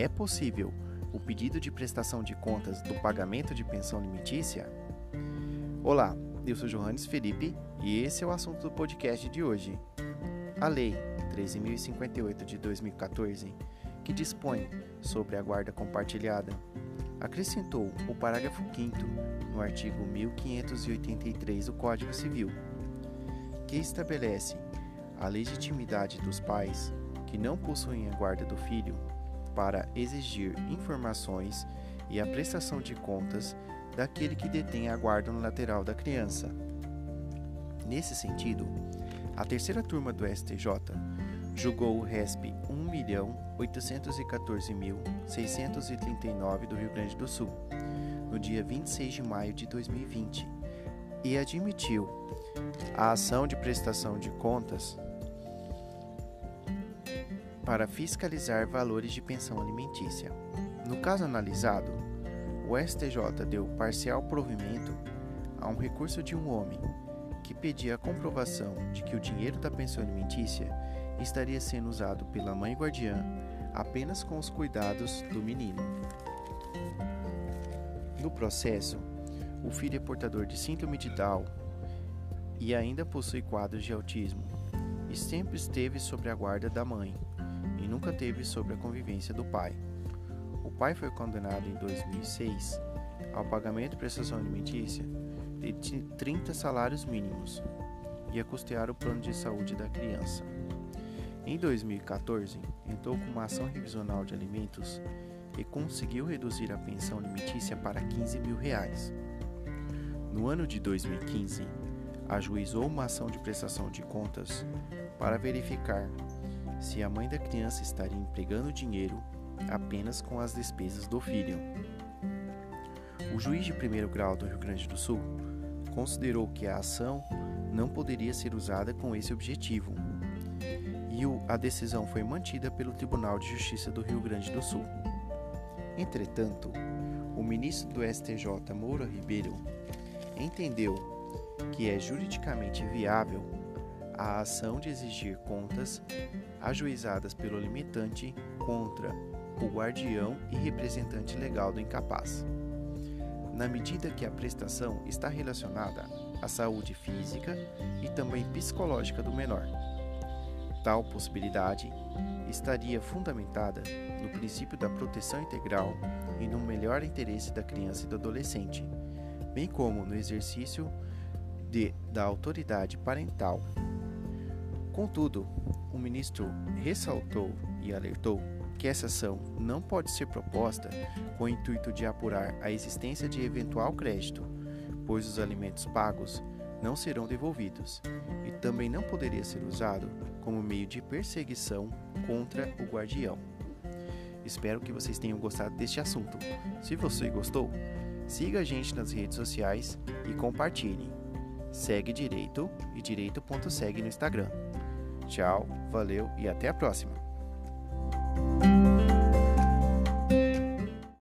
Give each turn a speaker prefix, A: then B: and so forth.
A: é possível o pedido de prestação de contas do pagamento de pensão alimentícia? Olá, eu sou Johannes Felipe e esse é o assunto do podcast de hoje. A Lei 13.058 de 2014, que dispõe sobre a guarda compartilhada, acrescentou o parágrafo 5 no artigo 1583 do Código Civil, que estabelece a legitimidade dos pais que não possuem a guarda do filho para exigir informações e a prestação de contas daquele que detém a guarda no lateral da criança. Nesse sentido, a terceira turma do STJ julgou o RESP 1.814.639 do Rio Grande do Sul, no dia 26 de maio de 2020, e admitiu a ação de prestação de contas para fiscalizar valores de pensão alimentícia. No caso analisado, o STJ deu parcial provimento a um recurso de um homem que pedia a comprovação de que o dinheiro da pensão alimentícia estaria sendo usado pela mãe guardiã apenas com os cuidados do menino. No processo, o filho é portador de síndrome de Down e ainda possui quadros de autismo e sempre esteve sob a guarda da mãe e nunca teve sob a convivência do pai. O pai foi condenado em 2006 ao pagamento de prestação alimentícia de 30 salários mínimos e a custear o plano de saúde da criança. Em 2014, entrou com uma ação revisional de alimentos e conseguiu reduzir a pensão alimentícia para 15 mil reais. No ano de 2015, ajuizou uma ação de prestação de contas para verificar se a mãe da criança estaria empregando dinheiro apenas com as despesas do filho. O juiz de primeiro grau do Rio Grande do Sul considerou que a ação não poderia ser usada com esse objetivo e a decisão foi mantida pelo Tribunal de Justiça do Rio Grande do Sul. Entretanto, o ministro do STJ, Moura Ribeiro, entendeu que é juridicamente viável a ação de exigir contas ajuizadas pelo limitante contra o guardião e representante legal do incapaz, na medida que a prestação está relacionada à saúde física e também psicológica do menor. Tal possibilidade estaria fundamentada no princípio da proteção integral e no melhor interesse da criança e do adolescente, bem como no exercício de, da autoridade parental Contudo, o ministro ressaltou e alertou que essa ação não pode ser proposta com o intuito de apurar a existência de eventual crédito, pois os alimentos pagos não serão devolvidos, e também não poderia ser usado como meio de perseguição contra o guardião. Espero que vocês tenham gostado deste assunto. Se você gostou, siga a gente nas redes sociais e compartilhe. Segue Direito e Direito.segue no Instagram. Tchau, valeu e até a próxima!